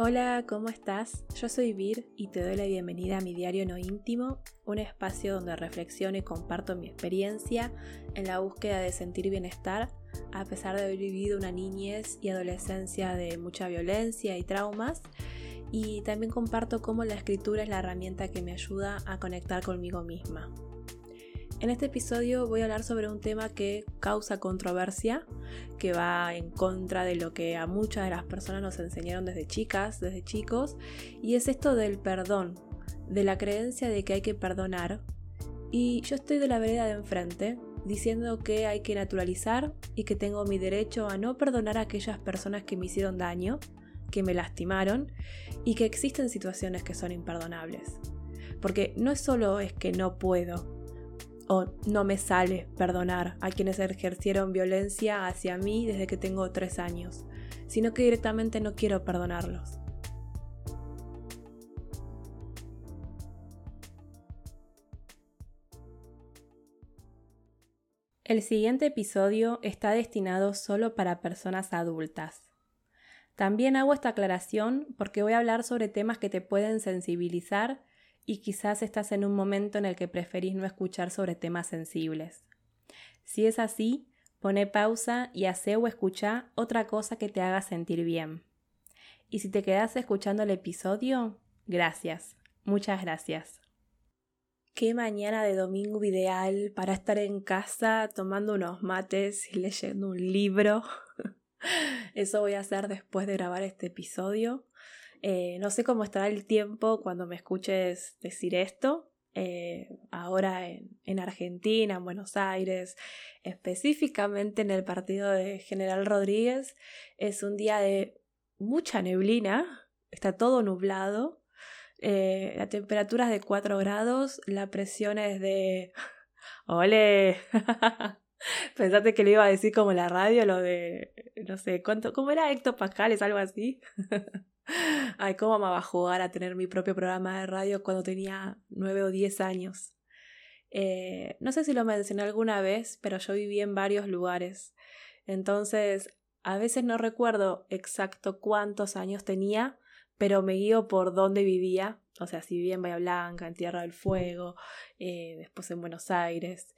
Hola, ¿cómo estás? Yo soy Vir y te doy la bienvenida a mi diario no íntimo, un espacio donde reflexiono y comparto mi experiencia en la búsqueda de sentir bienestar a pesar de haber vivido una niñez y adolescencia de mucha violencia y traumas. Y también comparto cómo la escritura es la herramienta que me ayuda a conectar conmigo misma. En este episodio voy a hablar sobre un tema que causa controversia, que va en contra de lo que a muchas de las personas nos enseñaron desde chicas, desde chicos, y es esto del perdón, de la creencia de que hay que perdonar. Y yo estoy de la vereda de enfrente, diciendo que hay que naturalizar y que tengo mi derecho a no perdonar a aquellas personas que me hicieron daño, que me lastimaron, y que existen situaciones que son imperdonables. Porque no es solo es que no puedo, o no me sale perdonar a quienes ejercieron violencia hacia mí desde que tengo tres años, sino que directamente no quiero perdonarlos. El siguiente episodio está destinado solo para personas adultas. También hago esta aclaración porque voy a hablar sobre temas que te pueden sensibilizar y quizás estás en un momento en el que preferís no escuchar sobre temas sensibles. Si es así, pone pausa y hace o escucha otra cosa que te haga sentir bien. Y si te quedas escuchando el episodio, gracias, muchas gracias. Qué mañana de domingo ideal para estar en casa tomando unos mates y leyendo un libro. Eso voy a hacer después de grabar este episodio. Eh, no sé cómo estará el tiempo cuando me escuches decir esto. Eh, ahora en, en, Argentina, en Buenos Aires, específicamente en el partido de General Rodríguez, es un día de mucha neblina, está todo nublado, eh, la temperatura es de 4 grados, la presión es de... ¡Ole! Pensaste que le iba a decir como la radio, lo de... no sé, ¿cuánto? ¿Cómo era hectopascales? Algo así. Ay, cómo a jugar a tener mi propio programa de radio cuando tenía nueve o diez años. Eh, no sé si lo mencioné alguna vez, pero yo viví en varios lugares. Entonces, a veces no recuerdo exacto cuántos años tenía, pero me guío por dónde vivía. O sea, si vivía en Bahía Blanca, en Tierra del Fuego, eh, después en Buenos Aires.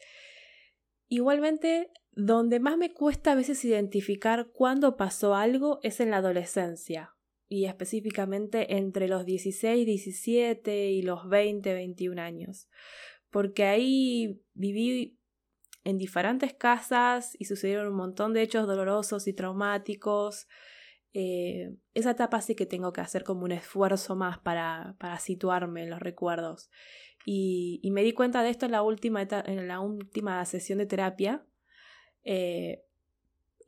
Igualmente, donde más me cuesta a veces identificar cuándo pasó algo es en la adolescencia, y específicamente entre los 16, 17 y los 20, 21 años. Porque ahí viví en diferentes casas y sucedieron un montón de hechos dolorosos y traumáticos. Eh, esa etapa sí que tengo que hacer como un esfuerzo más para, para situarme en los recuerdos. Y, me di cuenta de esto en la última, en la última sesión de terapia. Eh,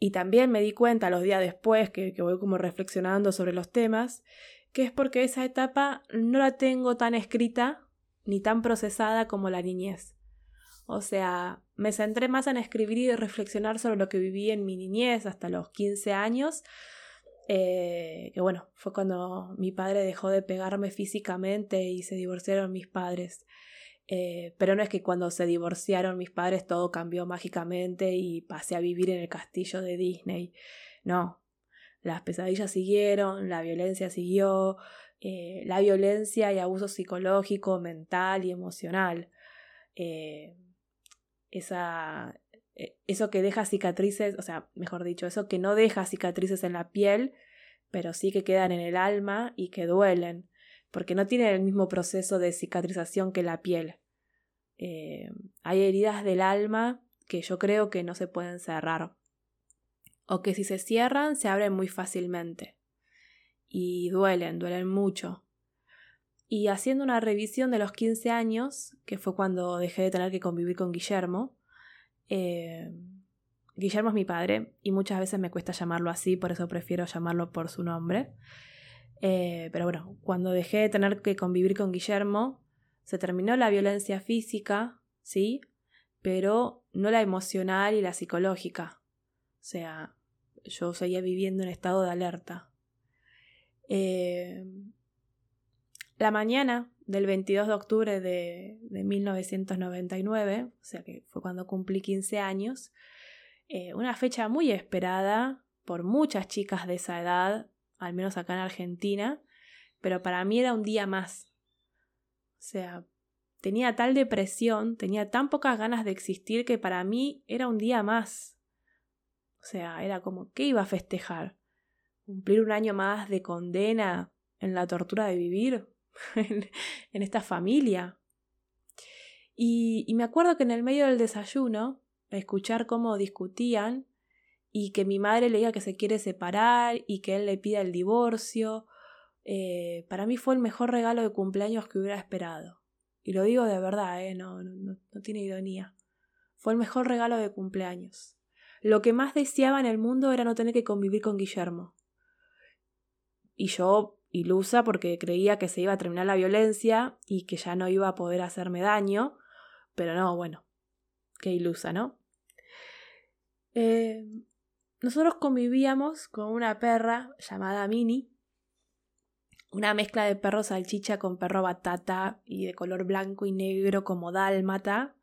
y también me di cuenta los días después, que, voy como reflexionando sobre los temas, que es porque esa etapa no la tengo tan escrita ni tan procesada como la niñez. O sea, me centré más en escribir y reflexionar sobre lo que viví en mi niñez hasta los 15 años, eh, que bueno, fue cuando mi padre dejó de pegarme físicamente y se divorciaron mis padres. Eh, pero no es que cuando se divorciaron mis padres todo cambió mágicamente y pasé a vivir en el castillo de Disney. No, las pesadillas siguieron, la violencia siguió, eh, la violencia y abuso psicológico, mental y emocional. Eh, esa, eso que deja cicatrices, o sea, mejor dicho, eso que no deja cicatrices en la piel, pero sí que quedan en el alma y que duelen porque no tiene el mismo proceso de cicatrización que la piel. Eh, hay heridas del alma que yo creo que no se pueden cerrar, o que si se cierran se abren muy fácilmente, y duelen, duelen mucho. Y haciendo una revisión de los 15 años, que fue cuando dejé de tener que convivir con Guillermo, eh, Guillermo es mi padre y muchas veces me cuesta llamarlo así, por eso prefiero llamarlo por su nombre. Eh, pero bueno, cuando dejé de tener que convivir con Guillermo, se terminó la violencia física, ¿sí? Pero no la emocional y la psicológica. O sea, yo seguía viviendo en estado de alerta. Eh, la mañana del 22 de octubre de, de, 1999, o sea que fue cuando cumplí 15 años, eh, una fecha muy esperada por muchas chicas de esa edad al menos acá en Argentina, pero para mí era un día más. O sea, tenía tal depresión, tenía tan pocas ganas de existir que para mí era un día más. O sea, era como, ¿qué iba a festejar? ¿Cumplir un año más de condena en la tortura de vivir en, esta familia? Y, me acuerdo que en el medio del desayuno, escuchar cómo discutían y que mi madre le diga que se quiere separar y que él le pida el divorcio, eh, para mí fue el mejor regalo de cumpleaños que hubiera esperado. Y lo digo de verdad, ¿eh? no, no, no tiene ironía. Fue el mejor regalo de cumpleaños. Lo que más deseaba en el mundo era no tener que convivir con Guillermo. Y yo, ilusa, porque creía que se iba a terminar la violencia y que ya no iba a poder hacerme daño, pero no, bueno, qué ilusa, ¿no? Eh, nosotros convivíamos con una perra llamada Mini, una mezcla de perro salchicha con perro batata y de color blanco y negro como dálmata.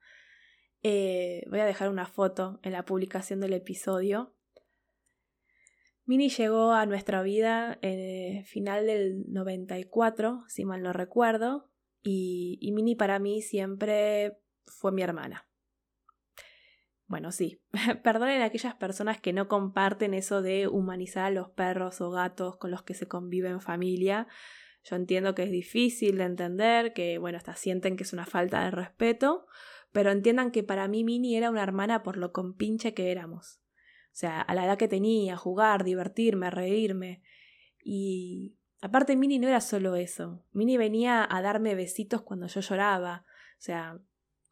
Eh, voy a dejar una foto en la publicación del episodio. Mini llegó a nuestra vida en el final del 94, si mal no recuerdo, y, y Mini para mí siempre fue mi hermana. Bueno, sí, perdonen a aquellas personas que no comparten eso de humanizar a los perros o gatos con los que se convive en familia. Yo entiendo que es difícil de entender, que bueno, hasta sienten que es una falta de respeto, pero entiendan que para mí Mini era una hermana por lo compinche que éramos. O sea, a la edad que tenía, jugar, divertirme, reírme. Y aparte Mini no era solo eso. Mini venía a darme besitos cuando yo lloraba. O sea,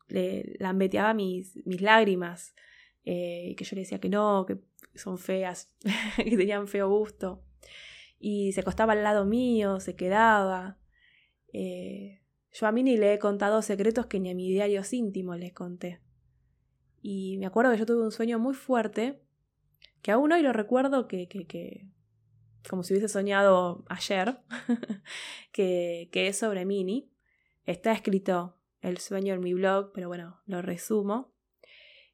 le lambeteaba mis, mis lágrimas, eh, que yo le decía que no, que son feas, que tenían feo gusto. Y se acostaba al lado mío, se quedaba. Eh, yo a mí ni le he contado secretos que ni a mi diario íntimo les conté. Y me acuerdo que yo tuve un sueño muy fuerte, que aún hoy lo recuerdo que, que, que como si hubiese soñado ayer, que, que es sobre Mini. Está escrito el sueño en mi blog, pero bueno, lo resumo.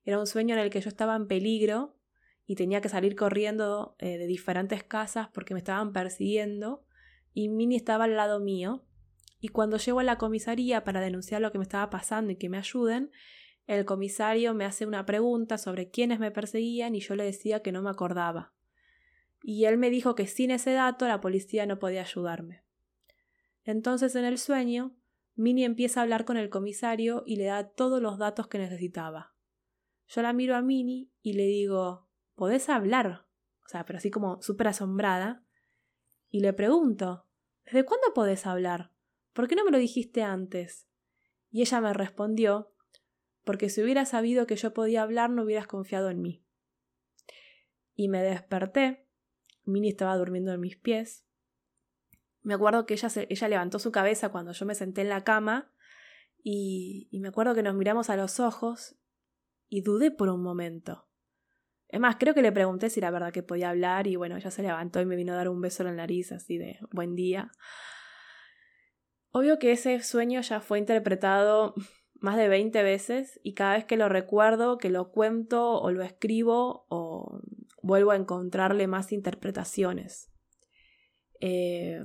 Era un sueño en el que yo estaba en peligro y tenía que salir corriendo eh, de diferentes casas porque me estaban persiguiendo y Mini estaba al lado mío. Y cuando llego a la comisaría para denunciar lo que me estaba pasando y que me ayuden, el comisario me hace una pregunta sobre quiénes me perseguían y yo le decía que no me acordaba. Y él me dijo que sin ese dato la policía no podía ayudarme. Entonces en el sueño Minnie empieza a hablar con el comisario y le da todos los datos que necesitaba. Yo la miro a Minnie y le digo, ¿podés hablar? O sea, pero así como súper asombrada. Y le pregunto, ¿desde cuándo podés hablar? ¿Por qué no me lo dijiste antes? Y ella me respondió, porque si hubieras sabido que yo podía hablar no hubieras confiado en mí. Y me desperté. Minnie estaba durmiendo en mis pies. Me acuerdo que ella, ella levantó su cabeza cuando yo me senté en la cama y, me acuerdo que nos miramos a los ojos y dudé por un momento. Es más, creo que le pregunté si era verdad que podía hablar y bueno, ella se levantó y me vino a dar un beso en la nariz así de buen día. Obvio que ese sueño ya fue interpretado más de 20 veces y cada vez que lo recuerdo, que lo cuento o lo escribo o vuelvo a encontrarle más interpretaciones. Eh,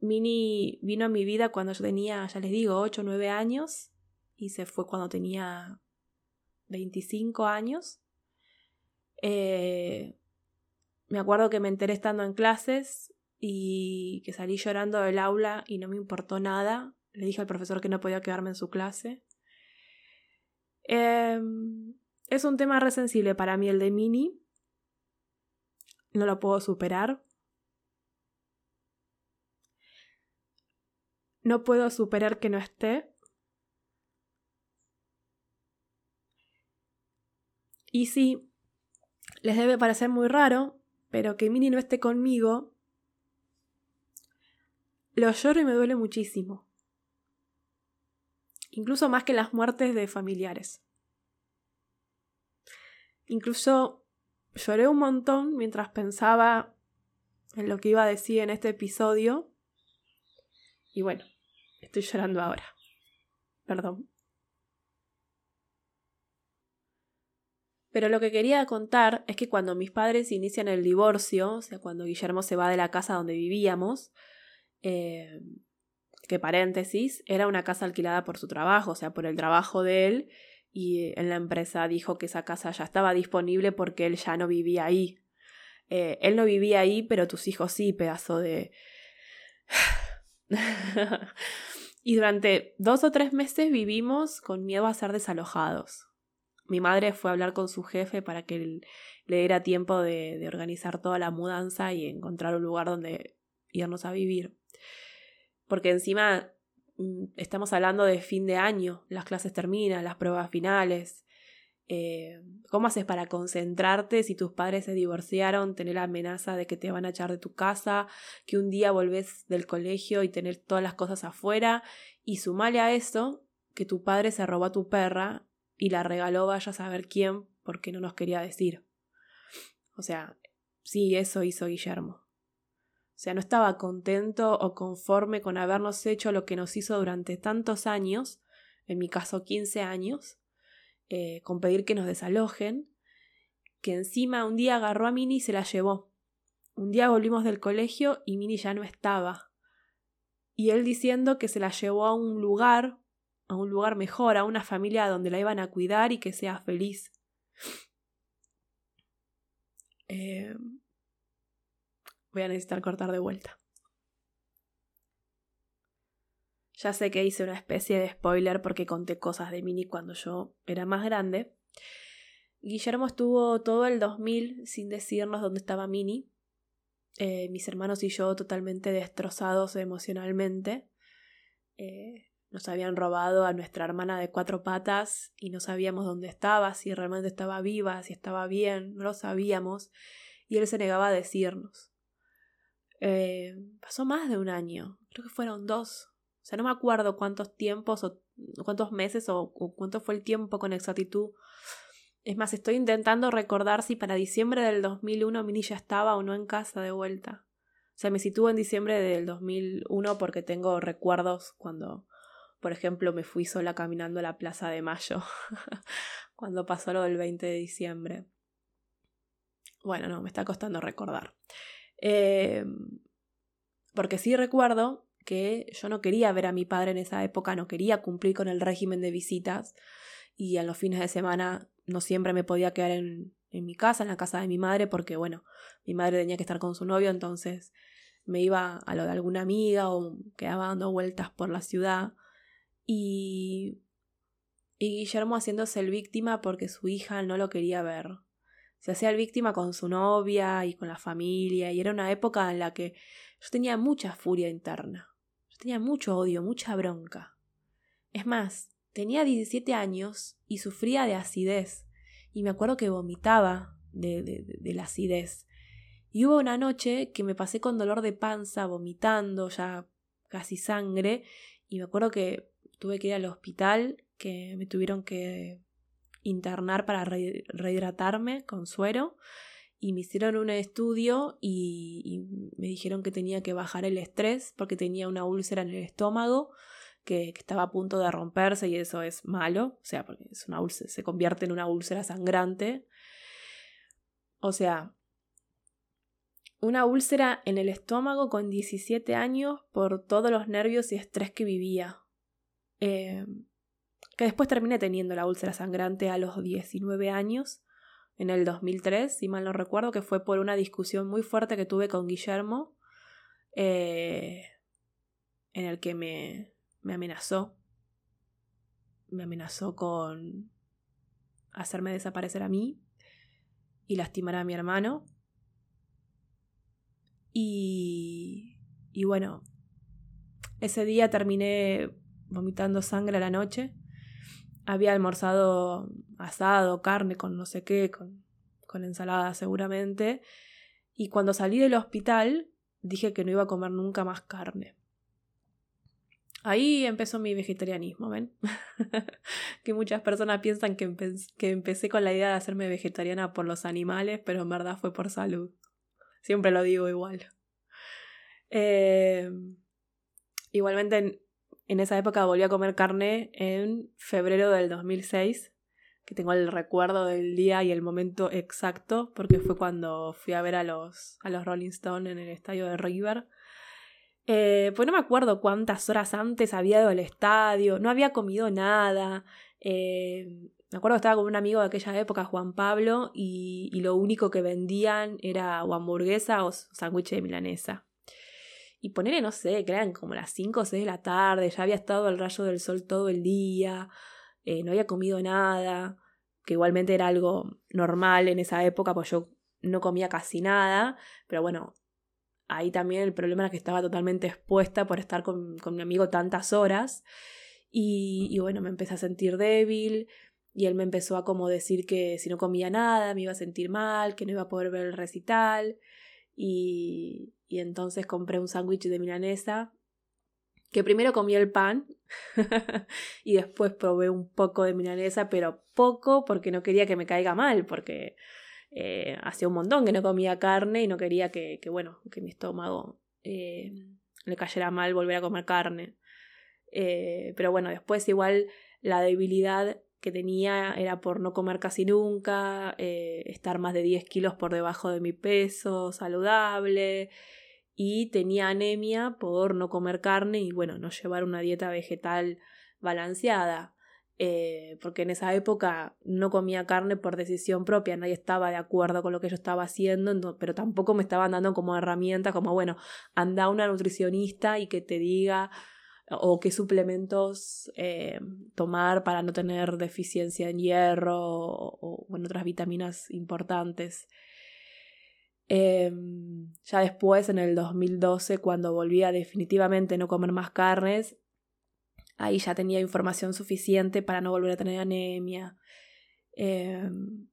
Mini vino a mi vida cuando yo tenía, ya les digo, 8 o 9 años y se fue cuando tenía 25 años. Eh, me acuerdo que me enteré estando en clases y que salí llorando del aula y no me importó nada. Le dije al profesor que no podía quedarme en su clase. Em, es un tema resensible para mí el de Mini. No lo puedo superar. No puedo superar que no esté. Y sí, les debe parecer muy raro, pero que Mini no esté conmigo, lo lloro y me duele muchísimo. Incluso más que las muertes de familiares. Incluso lloré un montón mientras pensaba en lo que iba a decir en este episodio. Y bueno, Estoy llorando ahora. Perdón. Pero lo que quería contar es que cuando mis padres inician el divorcio, o sea, cuando Guillermo se va de la casa donde vivíamos, eh, que paréntesis, era una casa alquilada por su trabajo, o sea, por el trabajo de él, y en la empresa dijo que esa casa ya estaba disponible porque él ya no vivía ahí. Eh, él no vivía ahí, pero tus hijos sí, pedazo de... y durante dos o tres meses vivimos con miedo a ser desalojados. Mi madre fue a hablar con su jefe para que le diera tiempo de, organizar toda la mudanza y encontrar un lugar donde irnos a vivir. Porque encima mm, estamos hablando de fin de año, las clases terminan, las pruebas finales. Eh, ¿Cómo haces para concentrarte si tus padres se divorciaron, tener la amenaza de que te van a echar de tu casa, que un día volvés del colegio y tener todas las cosas afuera? Y sumale a eso que tu padre se robó a tu perra y la regaló vaya a saber quién porque no nos quería decir. O sea, sí, eso hizo Guillermo. O sea, no estaba contento o conforme con habernos hecho lo que nos hizo durante tantos años, en mi caso 15 años, eh, con pedir que nos desalojen, que encima un día agarró a Mini y se la llevó. Un día volvimos del colegio y Mini ya no estaba. Y él diciendo que se la llevó a un lugar, a un lugar mejor, a una familia donde la iban a cuidar y que sea feliz. Eh, voy a necesitar cortar de vuelta. Ya sé que hice una especie de spoiler porque conté cosas de Mini cuando yo era más grande. Guillermo estuvo todo el 2000 sin decirnos dónde estaba Mini. Eh, mis hermanos y yo totalmente destrozados emocionalmente. Eh, nos habían robado a nuestra hermana de cuatro patas y no sabíamos dónde estaba, si realmente estaba viva, si estaba bien, no lo sabíamos. Y él se negaba a decirnos. Eh, pasó más de un año, creo que fueron dos. Sea, no me acuerdo cuántos tiempos o cuántos meses o, cuánto fue el tiempo con exactitud. Es más, estoy intentando recordar si para diciembre del 2001 Mini ya estaba o no en casa de vuelta. O sea, me sitúo en diciembre del 2001 porque tengo recuerdos cuando, por ejemplo, me fui sola caminando a la Plaza de Mayo, cuando pasó lo del 20 de diciembre. Bueno, no, me está costando recordar. Eh, porque sí recuerdo que yo no quería ver a mi padre en esa época, no quería cumplir con el régimen de visitas. Y en los fines de semana no siempre me podía quedar en, mi casa, en la casa de mi madre, porque bueno, mi madre tenía que estar con su novio, entonces me iba a lo de alguna amiga o quedaba dando vueltas por la ciudad. Y, y Guillermo haciéndose el víctima porque su hija no lo quería ver. Se hacía el víctima con su novia y con la familia, y era una época en la que yo tenía mucha furia interna, tenía mucho odio, mucha bronca. Es más, tenía 17 años y sufría de acidez, y me acuerdo que vomitaba de, de, la acidez. Y hubo una noche que me pasé con dolor de panza, vomitando, ya casi sangre, y me acuerdo que tuve que ir al hospital, que me tuvieron que internar para rehidratarme con suero y me hicieron un estudio y, me dijeron que tenía que bajar el estrés porque tenía una úlcera en el estómago que, estaba a punto de romperse y eso es malo, o sea, porque es una úlcera, se convierte en una úlcera sangrante. O sea, una úlcera en el estómago con 17 años por todos los nervios y estrés que vivía. Eh, que después terminé teniendo la úlcera sangrante a los 19 años, en el 2003, si mal no recuerdo, que fue por una discusión muy fuerte que tuve con Guillermo, eh, en el que me, me amenazó, me amenazó con hacerme desaparecer a mí y lastimar a mi hermano. Y, y bueno, ese día terminé vomitando sangre a la noche había almorzado asado, carne con no sé qué, con, con ensalada seguramente. Y cuando salí del hospital dije que no iba a comer nunca más carne. Ahí empezó mi vegetarianismo, ¿ven? que muchas personas piensan que, que, empecé con la idea de hacerme vegetariana por los animales, pero en verdad fue por salud. Siempre lo digo igual. Eh, igualmente en esa época volví a comer carne en febrero del 2006, que tengo el recuerdo del día y el momento exacto, porque fue cuando fui a ver a los, a los Rolling Stones en el estadio de River. Eh, pues no me acuerdo cuántas horas antes había ido al estadio, no había comido nada. Eh, me acuerdo que estaba con un amigo de aquella época, Juan Pablo, y, lo único que vendían era hamburguesa o sándwich de milanesa. Y ponerle, no sé, que eran como las 5 o 6 de la tarde, ya había estado al rayo del sol todo el día, eh, no había comido nada, que igualmente era algo normal en esa época, pues yo no comía casi nada, pero bueno, ahí también el problema era que estaba totalmente expuesta por estar con, con mi amigo tantas horas. Y, y, bueno, me empecé a sentir débil y él me empezó a como decir que si no comía nada me iba a sentir mal, que no iba a poder ver el recital. Y, entonces compré un sándwich de milanesa que primero comí el pan y después probé un poco de milanesa, pero poco porque no quería que me caiga mal, porque eh, hacía un montón que no comía carne y no quería que, que bueno, que mi estómago eh, le cayera mal volver a comer carne. Eh, pero bueno, después igual la debilidad que tenía era por no comer casi nunca, estar más de 10 kilos por debajo de mi peso saludable, y tenía anemia por no comer carne y bueno, no llevar una dieta vegetal balanceada. Eh, porque en esa época no comía carne por decisión propia, nadie estaba de acuerdo con lo que yo estaba haciendo, pero tampoco me estaban dando como herramienta, como bueno, anda a una nutricionista y que te diga o qué suplementos eh, tomar para no tener deficiencia en hierro o, en otras vitaminas importantes. Em, ya después, en el 2012, cuando volví a definitivamente no comer más carnes, ahí ya tenía información suficiente para no volver a tener anemia. Em,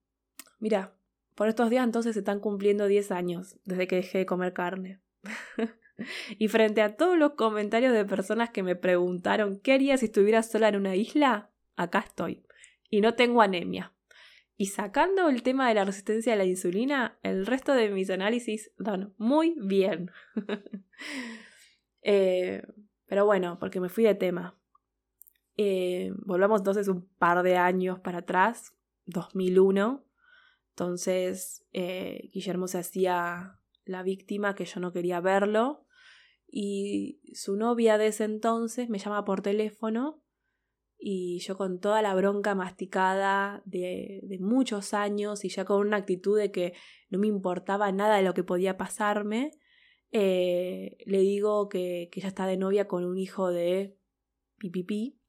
mira, por estos días entonces se están cumpliendo 10 años desde que dejé de comer carne. y frente a todos los comentarios de personas que me preguntaron qué haría si estuviera sola en una isla, acá estoy. Y no tengo anemia. Y sacando el tema de la resistencia a la insulina, el resto de mis análisis dan muy bien. Eh, pero bueno, porque me fui de tema. Eh, volvamos entonces un par de años para atrás, 2001. Entonces eh, Guillermo se hacía la víctima que yo no quería verlo. Y su novia de ese entonces me llama por teléfono y yo con toda la bronca masticada de, muchos años y ya con una actitud de que no me importaba nada de lo que podía pasarme, eh, le digo que, que ella está de novia con un hijo de pipipi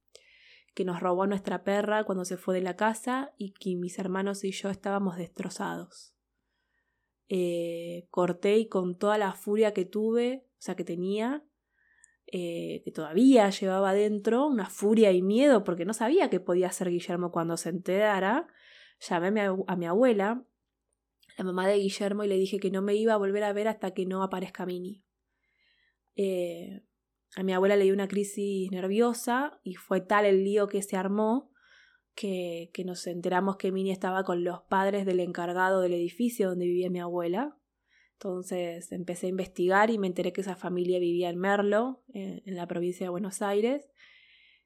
que nos robó a nuestra perra cuando se fue de la casa y que mis hermanos y yo estábamos destrozados. Eh, corté y con toda la furia que tuve, o sea que tenía, eh, que todavía llevaba dentro una furia y miedo porque no sabía qué podía hacer Guillermo cuando se enterara, llamé a mi, abuela, la mamá de Guillermo, y le dije que no me iba a volver a ver hasta que no aparezca Mini. Eh, a mi abuela le dio una crisis nerviosa y fue tal el lío que se armó que, que nos enteramos que Mini estaba con los padres del encargado del edificio donde vivía mi abuela entonces empecé a investigar y me enteré que esa familia vivía en Merlo, en, la provincia de Buenos Aires.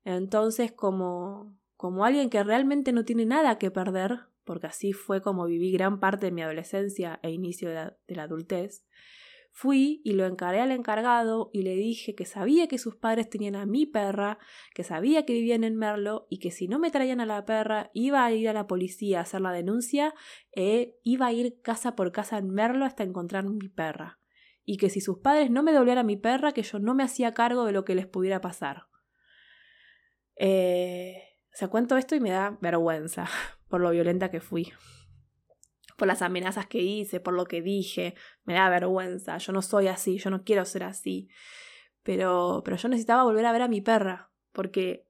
Entonces, como, como alguien que realmente no tiene nada que perder, porque así fue como viví gran parte de mi adolescencia e inicio de la adultez, Fui y lo encaré al encargado y le dije que sabía que sus padres tenían a mi perra, que sabía que vivían en Merlo y que si no me traían a la perra iba a ir a la policía a hacer la denuncia e iba a ir casa por casa en Merlo hasta encontrar mi perra. Y que si sus padres no me doblaran a mi perra, que yo no me hacía cargo de lo que les pudiera pasar. Eh, o sea, cuento esto y me da vergüenza por lo violenta que fui por las amenazas que hice, por lo que dije, me da vergüenza, yo no soy así, yo no quiero ser así. Pero, pero yo necesitaba volver a ver a mi perra, porque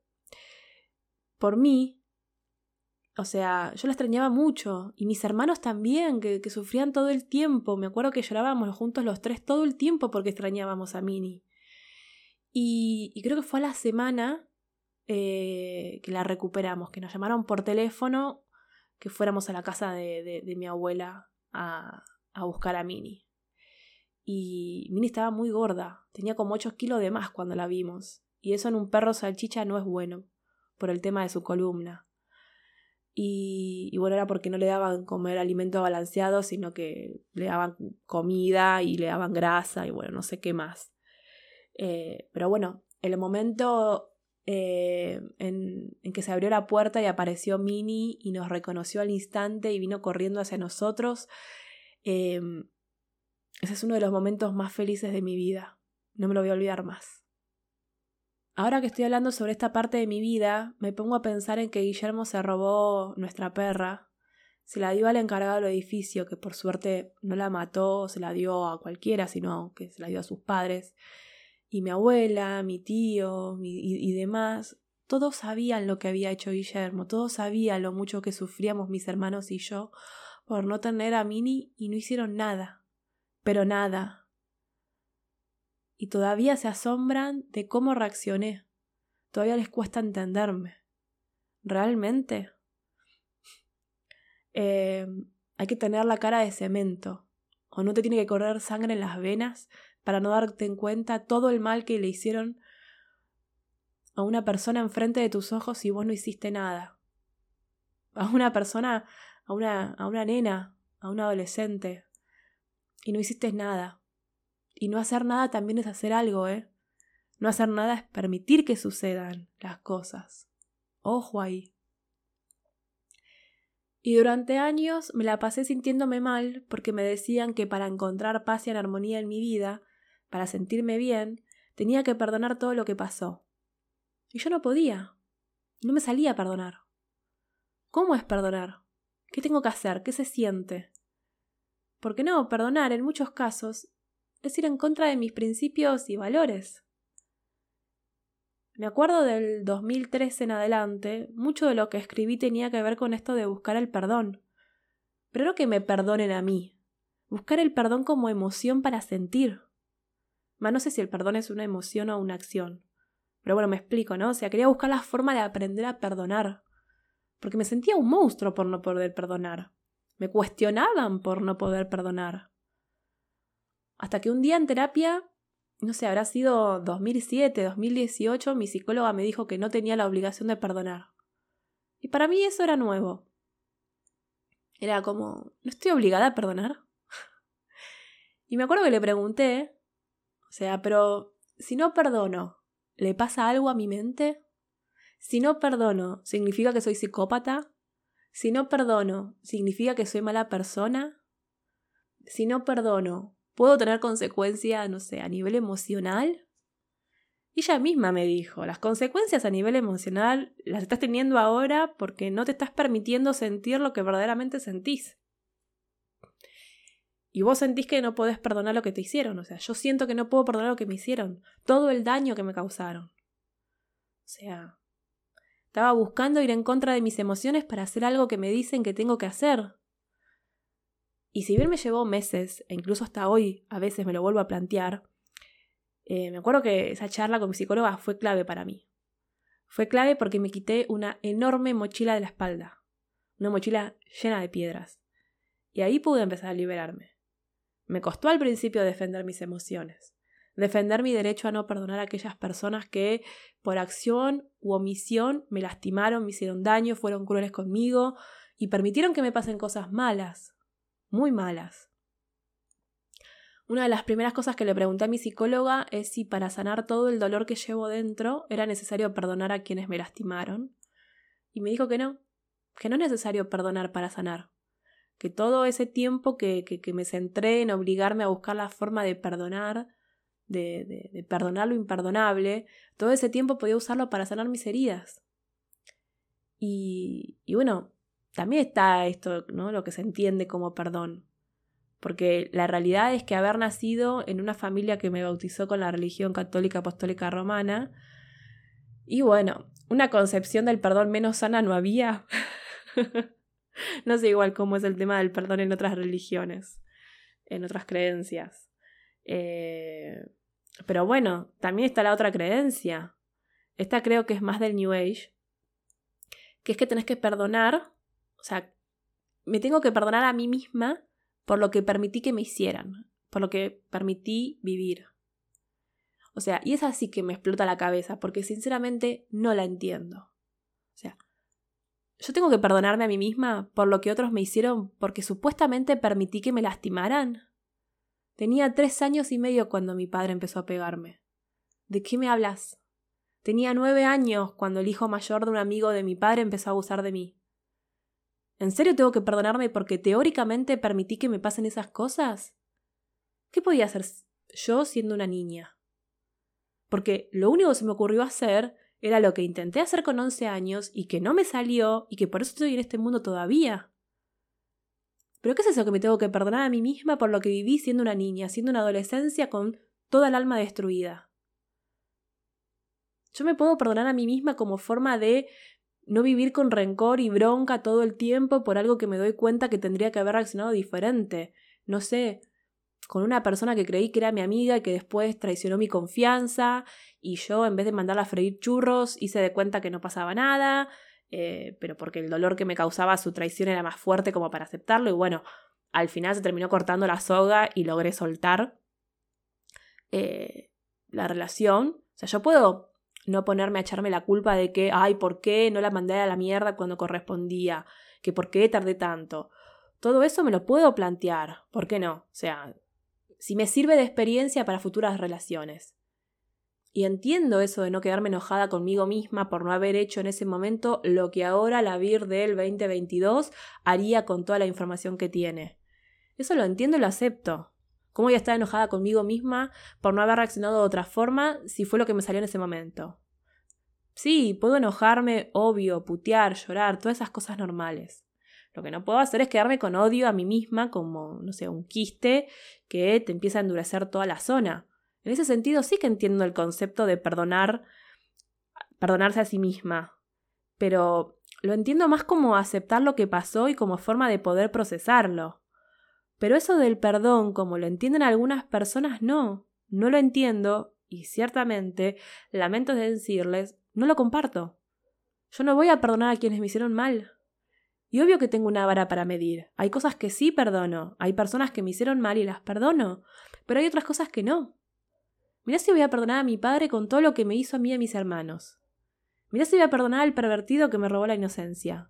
por mí, o sea, yo la extrañaba mucho, y mis hermanos también, que, sufrían todo el tiempo. Me acuerdo que llorábamos juntos los tres todo el tiempo porque extrañábamos a Mini. Y, y creo que fue a la semana eh, que la recuperamos, que nos llamaron por teléfono que fuéramos a la casa de, de, mi abuela a, a, buscar a Mini. Y Mini estaba muy gorda, tenía como 8 kilos de más cuando la vimos, y eso en un perro salchicha no es bueno, por el tema de su columna. Y, bueno, era porque no le daban comer alimento balanceado, sino que le daban comida y le daban grasa y bueno, no sé qué más. Eh, pero bueno, el momento eh, en, que se abrió la puerta y apareció Minnie y nos reconoció al instante y vino corriendo hacia nosotros, eh, ese es uno de los momentos más felices de mi vida. No me lo voy a olvidar más. Ahora que estoy hablando sobre esta parte de mi vida, me pongo a pensar en que Guillermo se robó nuestra perra, se la dio al encargado del edificio, que por suerte no la mató, se la dio a cualquiera, sino que se la dio a sus padres. Y mi abuela, mi tío y, demás, todos sabían lo que había hecho Guillermo, todos sabían lo mucho que sufríamos mis hermanos y yo por no tener a Mini y no hicieron nada, pero nada, y todavía se asombran de cómo reaccioné. Todavía les cuesta entenderme. ¿Realmente? Eh, hay que tener la cara de cemento, o no te tiene que correr sangre en las venas para no darte en cuenta todo el mal que le hicieron a una persona enfrente de tus ojos y vos no hiciste nada. A una persona, a una, a una nena, a un adolescente, y no hiciste nada. Y no hacer nada también es hacer algo, ¿eh? No hacer nada es permitir que sucedan las cosas. Ojo ahí. Y durante años me la pasé sintiéndome mal porque me decían que para encontrar paz y armonía en mi vida, para sentirme bien, tenía que perdonar todo lo que pasó. Y yo no podía. No me salía a perdonar. ¿Cómo es perdonar? ¿Qué tengo que hacer? ¿Qué se siente? Porque no, perdonar en muchos casos es ir en contra de mis principios y valores. Me acuerdo del 2013 en adelante, mucho de lo que escribí tenía que ver con esto de buscar el perdón. Pero no que me perdonen a mí, buscar el perdón como emoción para sentir. No sé si el perdón es una emoción o una acción. Pero bueno, me explico, ¿no? O sea, quería buscar la forma de aprender a perdonar. Porque me sentía un monstruo por no poder perdonar. Me cuestionaban por no poder perdonar. Hasta que un día en terapia, no sé, habrá sido 2007, 2018, mi psicóloga me dijo que no tenía la obligación de perdonar. Y para mí eso era nuevo. Era como, ¿no estoy obligada a perdonar? y me acuerdo que le pregunté, o sea, pero si no perdono, ¿le pasa algo a mi mente? Si no perdono, ¿significa que soy psicópata? Si no perdono, ¿significa que soy mala persona? Si no perdono, ¿Puedo tener consecuencias, no sé, a nivel emocional? ella misma me dijo, las consecuencias a nivel emocional las estás teniendo ahora porque no te estás permitiendo sentir lo que verdaderamente sentís. Y vos sentís que no podés perdonar lo que te hicieron. O sea, yo siento que no puedo perdonar lo que me hicieron. Todo el daño que me causaron. O sea, estaba buscando ir en contra de mis emociones para hacer algo que me dicen que tengo que hacer. Y si bien me llevó meses, e incluso hasta hoy a veces me lo vuelvo a plantear, eh, me acuerdo que esa charla con mi psicóloga fue clave para mí. Fue clave porque me quité una enorme mochila de la espalda, una mochila llena de piedras. Y ahí pude empezar a liberarme. Me costó al principio defender mis emociones, defender mi derecho a no perdonar a aquellas personas que por acción u omisión me lastimaron, me hicieron daño, fueron crueles conmigo y permitieron que me pasen cosas malas, muy malas. Una de las primeras cosas que le pregunté a mi psicóloga es si para sanar todo el dolor que llevo dentro era necesario perdonar a quienes me lastimaron. Y me dijo que no, que no es necesario perdonar para sanar, que todo ese tiempo que, que, me centré en obligarme a buscar la forma de perdonar, de, de, perdonar lo imperdonable, todo ese tiempo podía usarlo para sanar mis heridas. Y, y bueno, también está esto, ¿no? Lo que se entiende como perdón. Porque la realidad es que haber nacido en una familia que me bautizó con la religión católica apostólica romana, y bueno, una concepción del perdón menos sana no había. no sé igual cómo es el tema del perdón en otras religiones, en otras creencias. Eh, pero bueno, también está la otra creencia. Esta creo que es más del New Age, que es que tenés que perdonar o sea, me tengo que perdonar a mí misma por lo que permití que me hicieran, por lo que permití vivir. O sea, y es así que me explota la cabeza, porque sinceramente no la entiendo. O sea, yo tengo que perdonarme a mí misma por lo que otros me hicieron porque supuestamente permití que me lastimaran. Tenía tres años y medio cuando mi padre empezó a pegarme. ¿De qué me hablas? Tenía nueve años cuando el hijo mayor de un amigo de mi padre empezó a abusar de mí. ¿En serio tengo que perdonarme porque teóricamente permití que me pasen esas cosas? ¿Qué podía hacer yo siendo una niña? Porque lo único que se me ocurrió hacer era lo que intenté hacer con 11 años y que no me salió y que por eso estoy en este mundo todavía. Pero ¿qué es eso que me tengo que perdonar a mí misma por lo que viví siendo una niña, siendo una adolescencia con toda el alma destruida? Yo me puedo perdonar a mí misma como forma de no vivir con rencor y bronca todo el tiempo por algo que me doy cuenta que tendría que haber reaccionado diferente. No sé, con una persona que creí que era mi amiga y que después traicionó mi confianza y yo en vez de mandarla a freír churros hice de cuenta que no pasaba nada, eh, pero porque el dolor que me causaba su traición era más fuerte como para aceptarlo y bueno, al final se terminó cortando la soga y logré soltar eh, la relación. O sea, yo puedo no ponerme a echarme la culpa de que, ay, ¿por qué no la mandé a la mierda cuando correspondía? Que por qué tardé tanto. Todo eso me lo puedo plantear, ¿por qué no? O sea, si me sirve de experiencia para futuras relaciones. Y entiendo eso de no quedarme enojada conmigo misma por no haber hecho en ese momento lo que ahora la VIR del 2022 haría con toda la información que tiene. Eso lo entiendo y lo acepto. ¿Cómo voy a estar enojada conmigo misma por no haber reaccionado de otra forma si fue lo que me salió en ese momento? Sí, puedo enojarme, obvio, putear, llorar, todas esas cosas normales. Lo que no puedo hacer es quedarme con odio a mí misma como, no sé, un quiste que te empieza a endurecer toda la zona. En ese sentido sí que entiendo el concepto de perdonar, perdonarse a sí misma, pero lo entiendo más como aceptar lo que pasó y como forma de poder procesarlo. Pero eso del perdón, como lo entienden algunas personas, no, no lo entiendo y ciertamente, lamento decirles, no lo comparto. Yo no voy a perdonar a quienes me hicieron mal. Y obvio que tengo una vara para medir. Hay cosas que sí perdono, hay personas que me hicieron mal y las perdono, pero hay otras cosas que no. Mirá si voy a perdonar a mi padre con todo lo que me hizo a mí y a mis hermanos. Mirá si voy a perdonar al pervertido que me robó la inocencia.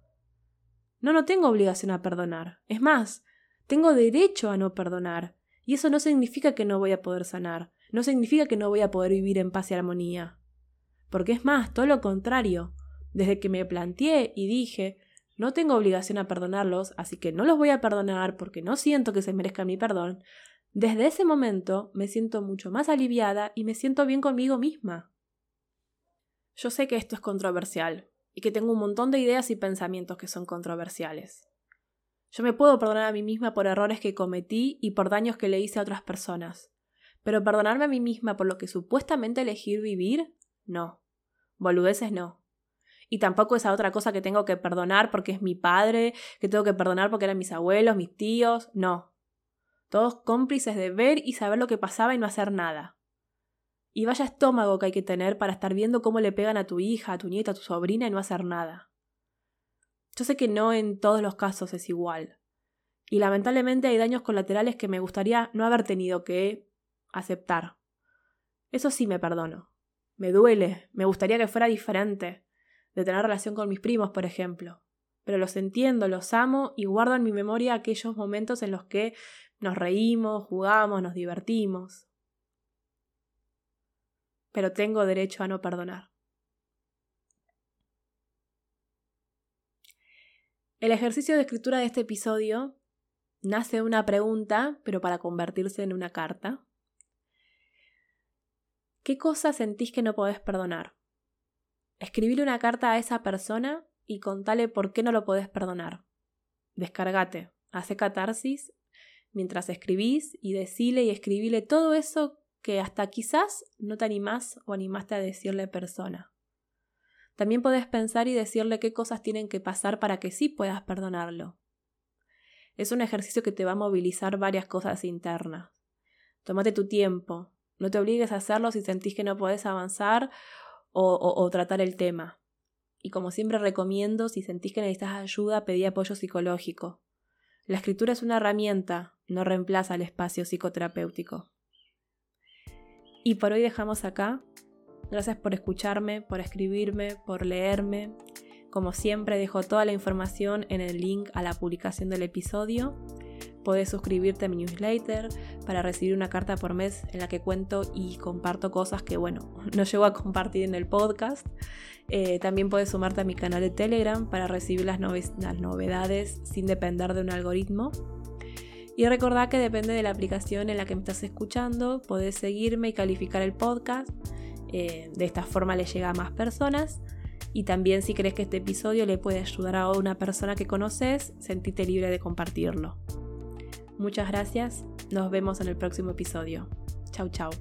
No, no tengo obligación a perdonar. Es más, tengo derecho a no perdonar. Y eso no significa que no voy a poder sanar. No significa que no voy a poder vivir en paz y armonía. Porque es más, todo lo contrario. Desde que me planteé y dije, no tengo obligación a perdonarlos, así que no los voy a perdonar porque no siento que se merezcan mi perdón. Desde ese momento me siento mucho más aliviada y me siento bien conmigo misma. Yo sé que esto es controversial y que tengo un montón de ideas y pensamientos que son controversiales. Yo me puedo perdonar a mí misma por errores que cometí y por daños que le hice a otras personas, pero perdonarme a mí misma por lo que supuestamente elegí vivir, no. Boludeces no. Y tampoco esa otra cosa que tengo que perdonar porque es mi padre, que tengo que perdonar porque eran mis abuelos, mis tíos. No. Todos cómplices de ver y saber lo que pasaba y no hacer nada. Y vaya estómago que hay que tener para estar viendo cómo le pegan a tu hija, a tu nieta, a tu sobrina y no hacer nada. Yo sé que no en todos los casos es igual. Y lamentablemente hay daños colaterales que me gustaría no haber tenido que aceptar. Eso sí me perdono. Me duele, me gustaría que fuera diferente de tener relación con mis primos, por ejemplo. Pero los entiendo, los amo y guardo en mi memoria aquellos momentos en los que nos reímos, jugamos, nos divertimos. Pero tengo derecho a no perdonar. El ejercicio de escritura de este episodio nace de una pregunta, pero para convertirse en una carta. ¿Qué cosa sentís que no podés perdonar? Escribile una carta a esa persona y contale por qué no lo podés perdonar. Descargate, hace catarsis mientras escribís y decile y escribile todo eso que hasta quizás no te animás o animaste a decirle persona. También podés pensar y decirle qué cosas tienen que pasar para que sí puedas perdonarlo. Es un ejercicio que te va a movilizar varias cosas internas. Tómate tu tiempo, no te obligues a hacerlo si sentís que no podés avanzar o, tratar el tema. Y como siempre recomiendo, si sentís que necesitas ayuda, pedí apoyo psicológico. La escritura es una herramienta, no reemplaza el espacio psicoterapéutico. Y por hoy dejamos acá. Gracias por escucharme, por escribirme, por leerme. Como siempre dejo toda la información en el link a la publicación del episodio. Podés suscribirte a mi newsletter para recibir una carta por mes en la que cuento y comparto cosas que, bueno, no llego a compartir en el podcast. Eh, también puedes sumarte a mi canal de Telegram para recibir las, las novedades sin depender de un algoritmo. Y recordá que depende de la aplicación en la que me estás escuchando, podés seguirme y calificar el podcast. Eh, de esta forma le llega a más personas. Y también si crees que este episodio le puede ayudar a una persona que conoces, sentite libre de compartirlo. Muchas gracias, nos vemos en el próximo episodio. Chau chau.